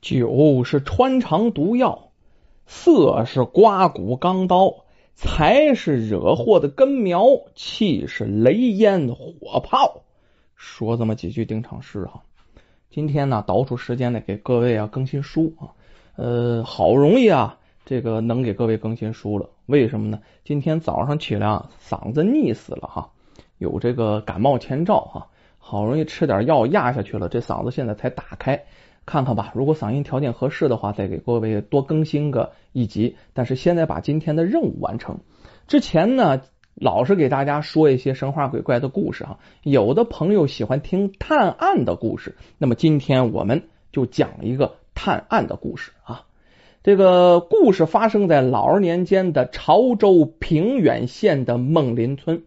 酒是穿肠毒药，色是刮骨钢刀，财是惹祸的根苗，气是雷烟火炮。说这么几句定场诗哈。今天呢，倒出时间来给各位啊更新书啊。呃，好容易啊，这个能给各位更新书了。为什么呢？今天早上起来啊，嗓子腻死了哈，有这个感冒前兆哈。好容易吃点药压下去了，这嗓子现在才打开。看看吧，如果嗓音条件合适的话，再给各位多更新个一集。但是现在把今天的任务完成之前呢，老是给大家说一些神话鬼怪的故事哈。有的朋友喜欢听探案的故事，那么今天我们就讲一个探案的故事啊。这个故事发生在老二年间的潮州平远县的孟林村。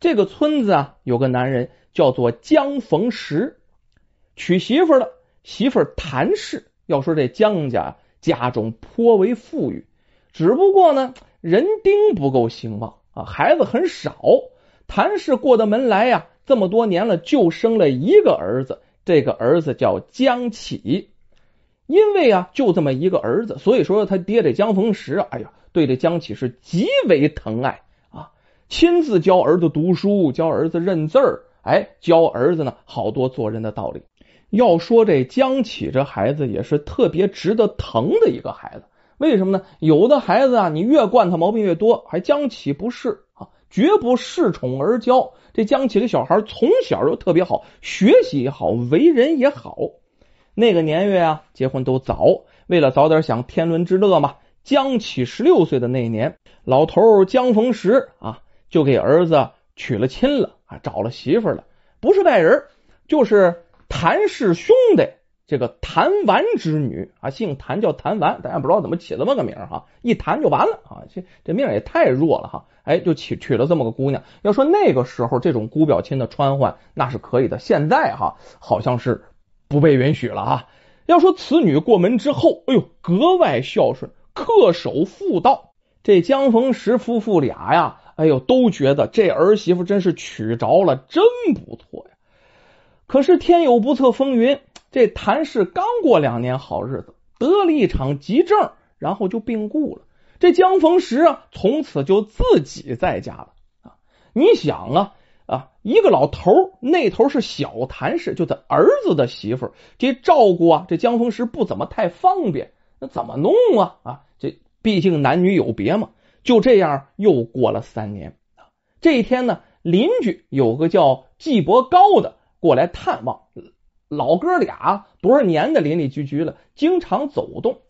这个村子啊，有个男人叫做江逢石，娶媳妇了。媳妇谭氏，要说这江家家中颇为富裕，只不过呢人丁不够兴旺啊，孩子很少。谭氏过的门来呀，这么多年了就生了一个儿子，这个儿子叫江启。因为啊就这么一个儿子，所以说他爹这江逢时啊，哎呀对这江启是极为疼爱啊，亲自教儿子读书，教儿子认字儿，哎教儿子呢好多做人的道理。要说这江启这孩子也是特别值得疼的一个孩子，为什么呢？有的孩子啊，你越惯他毛病越多，还江启不是啊，绝不恃宠而骄。这江启的小孩从小就特别好，学习也好，为人也好。那个年月啊，结婚都早，为了早点享天伦之乐嘛。江启十六岁的那年，老头江逢时啊，就给儿子娶了亲了啊，找了媳妇了，不是外人，就是。谭氏兄弟，这个谭丸之女啊，姓谭叫谭丸，大家不知道怎么起这么个名哈，一谈就完了啊，这这命也太弱了哈，哎，就娶娶了这么个姑娘。要说那个时候这种姑表亲的穿换那是可以的，现在哈好像是不被允许了啊。要说此女过门之后，哎呦，格外孝顺，恪守妇道。这江逢时夫妇俩呀，哎呦，都觉得这儿媳妇真是娶着了，真不错呀。可是天有不测风云，这谭氏刚过两年好日子，得了一场急症，然后就病故了。这江逢时啊，从此就自己在家了啊。你想啊啊，一个老头那头是小谭氏，就他儿子的媳妇这照顾啊，这江逢时不怎么太方便，那怎么弄啊啊？这毕竟男女有别嘛。就这样又过了三年啊。这一天呢，邻居有个叫季伯高的。过来探望，老哥俩多少年的邻里居居了，经常走动。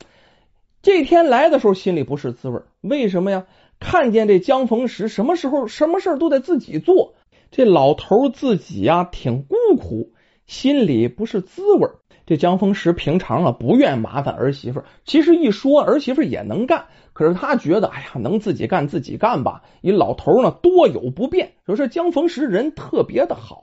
这天来的时候，心里不是滋味为什么呀？看见这江逢时，什么时候什么事都得自己做，这老头自己呀挺孤苦，心里不是滋味这江逢时平常啊不愿麻烦儿媳妇，其实一说儿媳妇也能干，可是他觉得哎呀，能自己干自己干吧。一老头呢多有不便，说是江逢时人特别的好。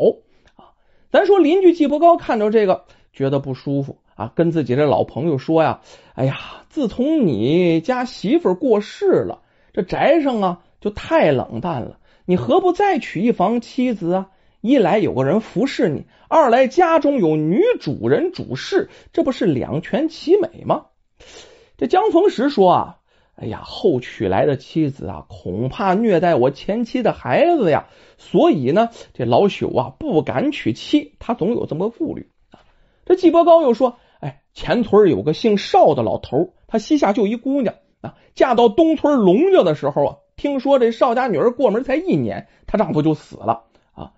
咱说邻居季伯高看着这个觉得不舒服啊，跟自己的老朋友说呀：“哎呀，自从你家媳妇过世了，这宅上啊就太冷淡了。你何不再娶一房妻子啊？一来有个人服侍你，二来家中有女主人主事，这不是两全其美吗？”这江逢时说啊。哎呀，后娶来的妻子啊，恐怕虐待我前妻的孩子呀，所以呢，这老朽啊不敢娶妻，他总有这么个顾虑啊。这季伯高又说：“哎，前村有个姓邵的老头，他膝下就一姑娘啊，嫁到东村龙家的时候啊，听说这邵家女儿过门才一年，她丈夫就死了啊。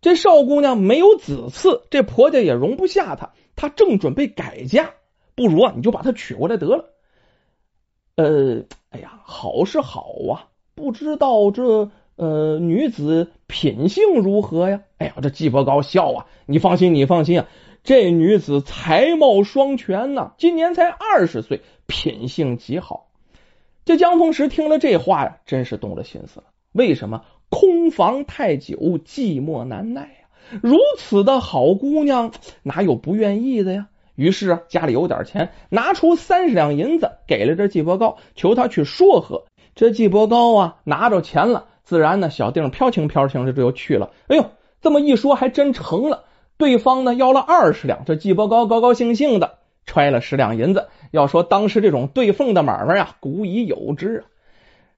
这邵姑娘没有子嗣，这婆家也容不下她，她正准备改嫁，不如啊，你就把她娶过来得了。”呃，哎呀，好是好啊，不知道这呃女子品性如何呀？哎呀，这季伯高笑啊，你放心，你放心啊，这女子才貌双全呐，今年才二十岁，品性极好。这江峰时听了这话呀，真是动了心思了。为什么空房太久，寂寞难耐呀？如此的好姑娘，哪有不愿意的呀？于是啊，家里有点钱，拿出三十两银子给了这季伯高，求他去说和。这季伯高啊，拿着钱了，自然呢，小丁飘轻飘轻的就去了。哎呦，这么一说还真成了。对方呢要了二十两，这季伯高高高兴兴的揣了十两银子。要说当时这种对缝的买卖呀，古已有之啊。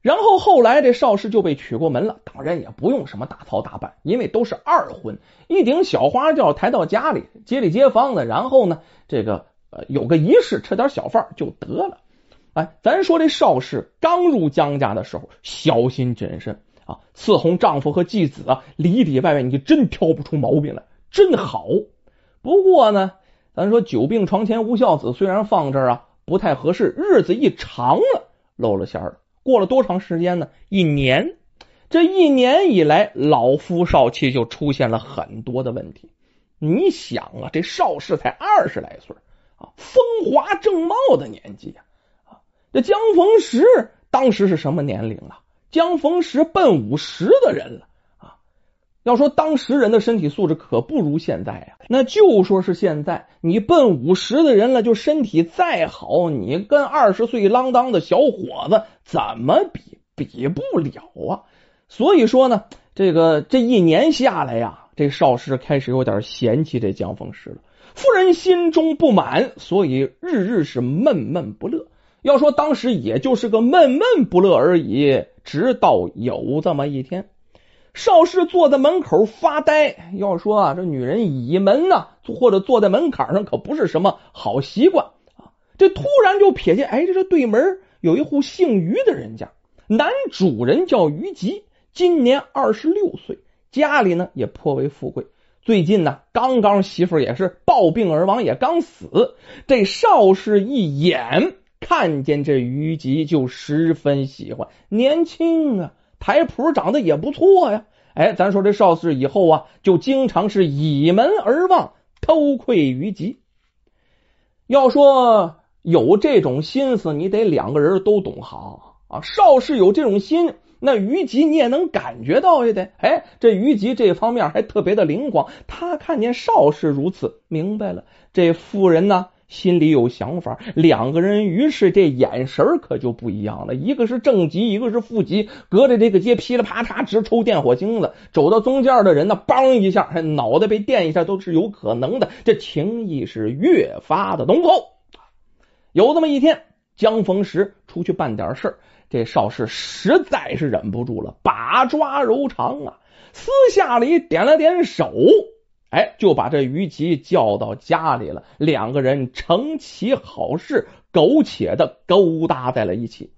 然后后来这邵氏就被娶过门了，当然也不用什么大操大办，因为都是二婚，一顶小花轿抬到家里，街里街坊的，然后呢，这个呃有个仪式，吃点小饭就得了。哎，咱说这邵氏刚入江家的时候，小心谨慎啊，伺候丈夫和继子啊，里里外外你真挑不出毛病来，真好。不过呢，咱说久病床前无孝子，虽然放这儿啊不太合适，日子一长了，露了馅儿了。过了多长时间呢？一年。这一年以来，老夫少妻就出现了很多的问题。你想啊，这邵氏才二十来岁啊，风华正茂的年纪啊。这江逢时当时是什么年龄啊？江逢时奔五十的人了。要说当时人的身体素质可不如现在呀，那就说是现在，你奔五十的人了，就身体再好，你跟二十岁啷当的小伙子怎么比？比不了啊！所以说呢，这个这一年下来呀，这邵氏开始有点嫌弃这江凤师了。夫人心中不满，所以日日是闷闷不乐。要说当时也就是个闷闷不乐而已，直到有这么一天。邵氏坐在门口发呆。要说啊，这女人倚门呢，或者坐在门槛上，可不是什么好习惯啊。这突然就瞥见，哎，这这对门有一户姓于的人家，男主人叫于吉，今年二十六岁，家里呢也颇为富贵。最近呢，刚刚媳妇也是暴病而亡，也刚死。这邵氏一眼看见这于吉，就十分喜欢，年轻啊。台谱长得也不错呀，哎，咱说这邵氏以后啊，就经常是倚门而望，偷窥于吉。要说有这种心思，你得两个人都懂行啊。邵氏有这种心，那于吉你也能感觉到也得。哎，这于吉这方面还特别的灵光，他看见邵氏如此，明白了，这妇人呢。心里有想法，两个人于是这眼神可就不一样了。一个是正极，一个是负极，隔着这个街噼里啪嚓直抽电火星子。走到中间的人呢，梆一下，脑袋被电一下都是有可能的。这情谊是越发的浓厚。有这么一天，江逢时出去办点事这邵氏实在是忍不住了，把抓柔肠啊，私下里点了点手。哎，就把这于吉叫到家里了，两个人成其好事，苟且的勾搭在了一起。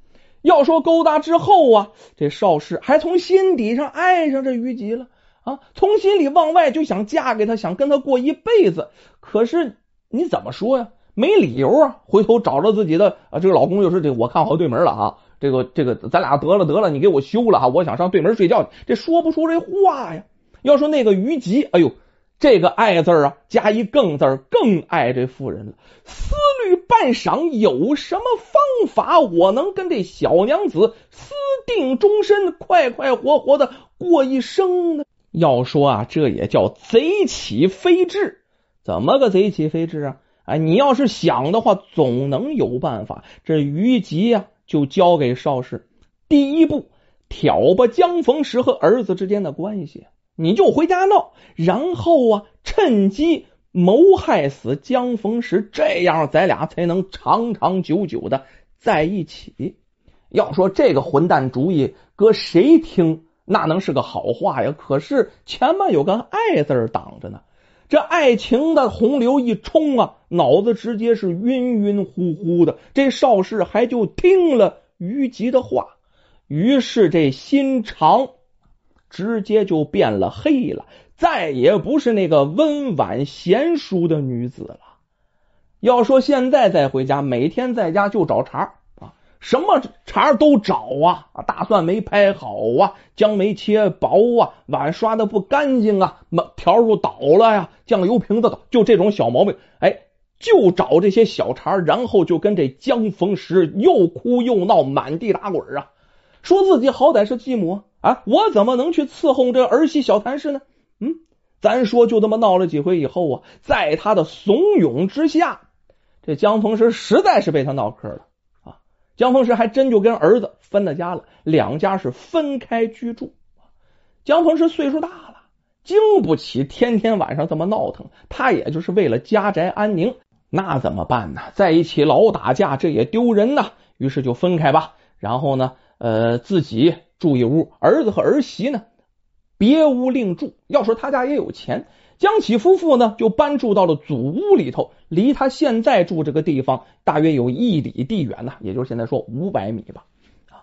要说勾搭之后啊，这邵氏还从心底上爱上这于吉了啊，从心里往外就想嫁给他，想跟他过一辈子。可是你怎么说呀？没理由啊！回头找着自己的啊，这个老公就是这，我看好对门了啊，这个这个，咱俩得了得了，你给我休了啊！我想上对门睡觉去，这说不出这话呀。要说那个于吉，哎呦。这个爱字啊，加一更字更爱这妇人了。思虑半晌，有什么方法我能跟这小娘子私定终身，快快活活的过一生呢？要说啊，这也叫贼起飞智。怎么个贼起飞智啊？哎，你要是想的话，总能有办法。这于吉呀，就交给邵氏。第一步，挑拨江逢时和儿子之间的关系。你就回家闹，然后啊，趁机谋害死江逢时，这样咱俩才能长长久久的在一起。要说这个混蛋主意，搁谁听那能是个好话呀？可是前面有个爱字挡着呢，这爱情的洪流一冲啊，脑子直接是晕晕乎乎的。这邵氏还就听了于吉的话，于是这心肠。直接就变了黑了，再也不是那个温婉贤淑的女子了。要说现在再回家，每天在家就找茬啊，什么茬都找啊！大蒜没拍好啊，姜没切薄啊，碗刷的不干净啊，条又倒了呀，酱油瓶子倒，就这种小毛病，哎，就找这些小茬，然后就跟这江逢时又哭又闹，满地打滚啊，说自己好歹是继母。啊！我怎么能去伺候这儿媳小谭氏呢？嗯，咱说就这么闹了几回以后啊，在他的怂恿之下，这江逢时实在是被他闹嗑了啊！江逢时还真就跟儿子分了家了，两家是分开居住。江逢时岁数大了，经不起天天晚上这么闹腾，他也就是为了家宅安宁，那怎么办呢？在一起老打架，这也丢人呐。于是就分开吧。然后呢，呃，自己住一屋，儿子和儿媳呢，别屋另住。要说他家也有钱，江启夫妇呢就搬住到了祖屋里头，离他现在住这个地方大约有一里地远呐，也就是现在说五百米吧。啊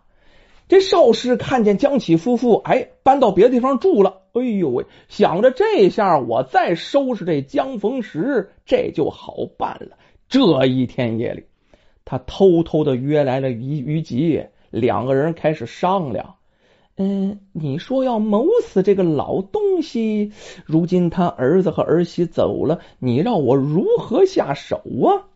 这邵氏看见江启夫妇哎搬到别的地方住了，哎呦喂，想着这下我再收拾这江逢时，这就好办了。这一天夜里，他偷偷的约来了于于吉，两个人开始商量。嗯，你说要谋死这个老东西，如今他儿子和儿媳走了，你让我如何下手啊？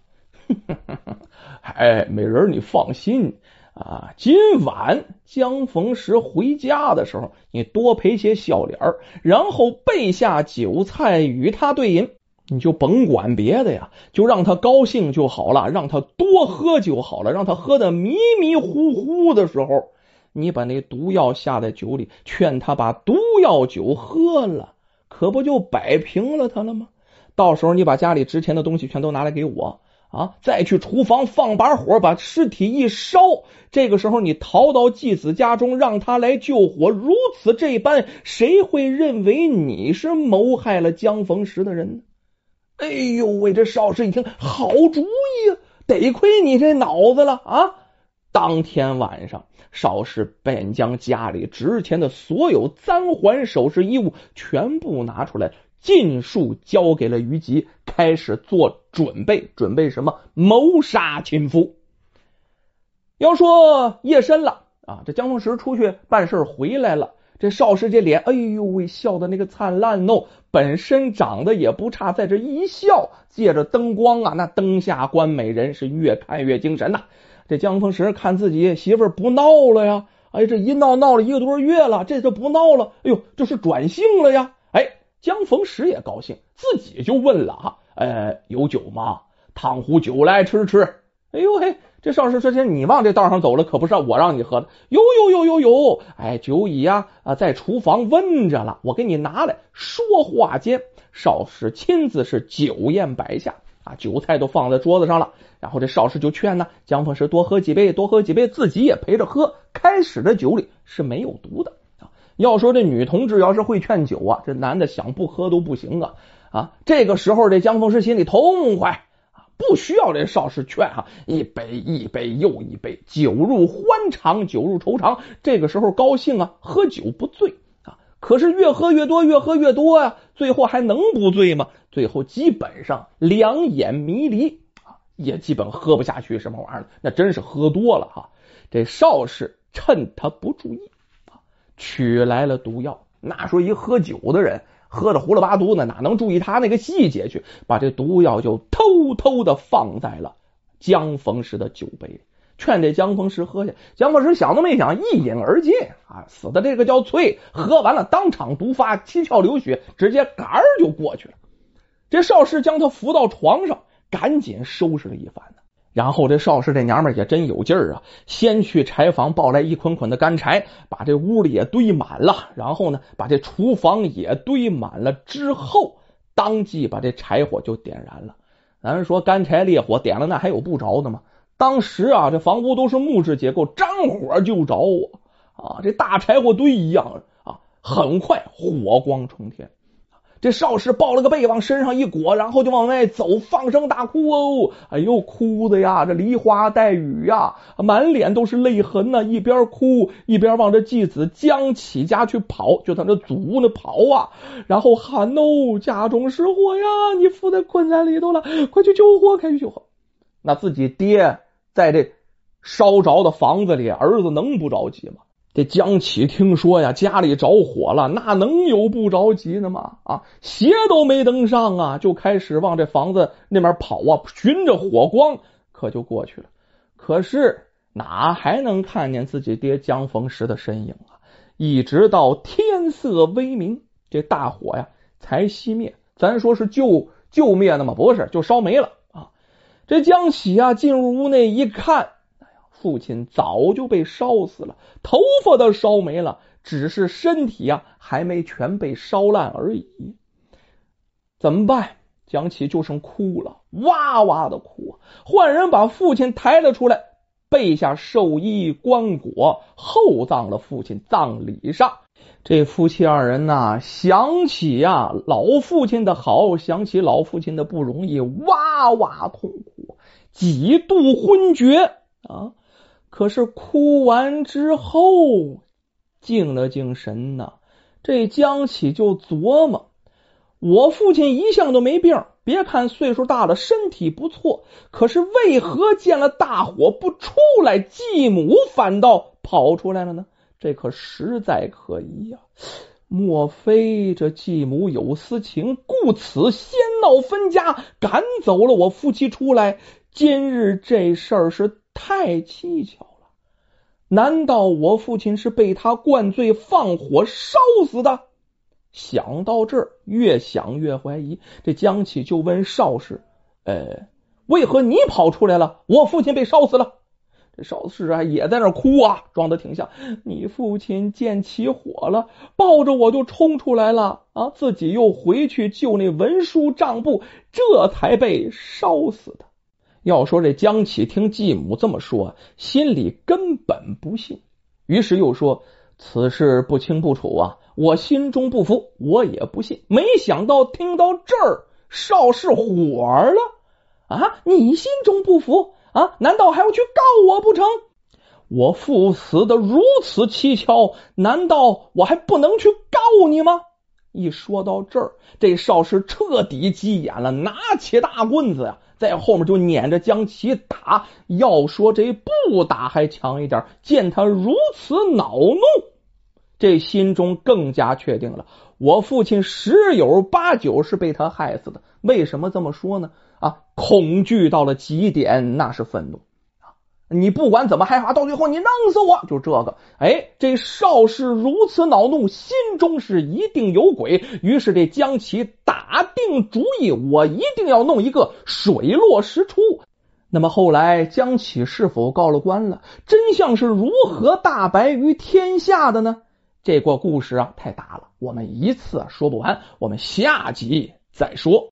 哎，美人，你放心。啊，今晚江逢时回家的时候，你多赔些笑脸然后备下酒菜与他对饮，你就甭管别的呀，就让他高兴就好了，让他多喝就好了，让他喝的迷迷糊糊的时候，你把那毒药下在酒里，劝他把毒药酒喝了，可不就摆平了他了吗？到时候你把家里值钱的东西全都拿来给我。啊！再去厨房放把火，把尸体一烧。这个时候，你逃到继子家中，让他来救火。如此这般，谁会认为你是谋害了江逢时的人呢？哎呦喂！这邵氏一听，好主意啊！得亏你这脑子了啊！当天晚上，邵氏便将家里值钱的所有簪环、首饰、衣物全部拿出来。尽数交给了于吉，开始做准备。准备什么？谋杀亲夫。要说夜深了啊，这江凤石出去办事回来了。这邵氏这脸，哎呦喂，笑的那个灿烂哦！本身长得也不差，在这一笑，借着灯光啊，那灯下观美人是越看越精神呐。这江凤石看自己媳妇儿不闹了呀，哎，这一闹闹了一个多月了，这就不闹了。哎呦，这是转性了呀，哎。江逢时也高兴，自己就问了哈，呃，有酒吗？烫壶酒来吃吃。哎呦嘿，这少师说：“这你往这道上走了，可不是我让你喝的。有有有有有，哎，酒已呀啊，在厨房温着了，我给你拿来。”说话间，少师亲自是酒宴摆下啊，酒菜都放在桌子上了。然后这邵氏就劝呢，江逢时多喝几杯，多喝几杯，自己也陪着喝。开始的酒里是没有毒的啊。要说这女同志要是会劝酒啊，这男的想不喝都不行啊啊！这个时候这江峰师心里痛快啊，不需要这邵氏劝哈，一杯一杯又一杯，酒入欢肠，酒入愁肠。这个时候高兴啊，喝酒不醉啊，可是越喝越多，越喝越多啊，最后还能不醉吗？最后基本上两眼迷离啊，也基本喝不下去什么玩意儿，那真是喝多了哈。这邵氏趁他不注意啊。取来了毒药，那说一喝酒的人喝的胡了八嘟呢，哪能注意他那个细节去？把这毒药就偷偷的放在了江逢时的酒杯里，劝这江逢时喝下。江逢时想都没想，一饮而尽啊！死的这个叫翠，喝完了当场毒发，七窍流血，直接嘎儿就过去了。这邵氏将他扶到床上，赶紧收拾了一番。然后这邵氏这娘们也真有劲儿啊！先去柴房抱来一捆捆的干柴，把这屋里也堆满了。然后呢，把这厨房也堆满了。之后当即把这柴火就点燃了。咱说干柴烈火点了，那还有不着的吗？当时啊，这房屋都是木质结构，张火就着！啊，这大柴火堆一样啊，很快火光冲天。这邵氏抱了个被往身上一裹，然后就往外走，放声大哭哦！哎呦，哭的呀，这梨花带雨呀，满脸都是泪痕呐！一边哭一边往这继子江启家去跑，就在那祖屋那跑啊，然后喊哦，家中失火呀！你父在困在里头了，快去救火，快去救火！那自己爹在这烧着的房子里，儿子能不着急吗？这江启听说呀，家里着火了，那能有不着急的吗？啊，鞋都没登上啊，就开始往这房子那边跑啊，循着火光，可就过去了。可是哪还能看见自己爹江逢时的身影啊？一直到天色微明，这大火呀才熄灭。咱说是救救灭的吗？不是，就烧没了啊。这江启啊进入屋内一看。父亲早就被烧死了，头发都烧没了，只是身体啊还没全被烧烂而已。怎么办？蒋启就剩哭了，哇哇的哭。换人把父亲抬了出来，备下寿衣棺椁，厚葬了父亲。葬礼上，这夫妻二人呐，想起呀老父亲的好，想起老父亲的不容易，哇哇痛哭，几度昏厥啊！可是哭完之后，静了静神呐，这江启就琢磨：我父亲一向都没病，别看岁数大了，身体不错，可是为何见了大火不出来，继母反倒跑出来了呢？这可实在可疑呀！莫非这继母有私情，故此先闹分家，赶走了我夫妻出来？今日这事儿是。太蹊跷！难道我父亲是被他灌醉放火烧死的？想到这儿，越想越怀疑。这江启就问邵氏：“呃，为何你跑出来了？我父亲被烧死了。”这邵氏啊，也在那哭啊，装的挺像。你父亲见起火了，抱着我就冲出来了啊，自己又回去救那文书账簿，这才被烧死的。要说这江启听继母这么说，心里根本不信，于是又说：“此事不清不楚啊，我心中不服，我也不信。”没想到听到这儿，邵氏火了啊！你心中不服啊？难道还要去告我不成？我父死的如此蹊跷，难道我还不能去告你吗？一说到这儿，这邵氏彻底急眼了，拿起大棍子呀！在后面就撵着将其打，要说这不打还强一点。见他如此恼怒，这心中更加确定了：我父亲十有八九是被他害死的。为什么这么说呢？啊，恐惧到了极点，那是愤怒。你不管怎么害怕，到最后你弄死我，就这个。哎，这邵氏如此恼怒，心中是一定有鬼。于是这江启打定主意，我一定要弄一个水落石出。那么后来江启是否告了官了？真相是如何大白于天下的呢？这个故事啊太大了，我们一次说不完，我们下集再说。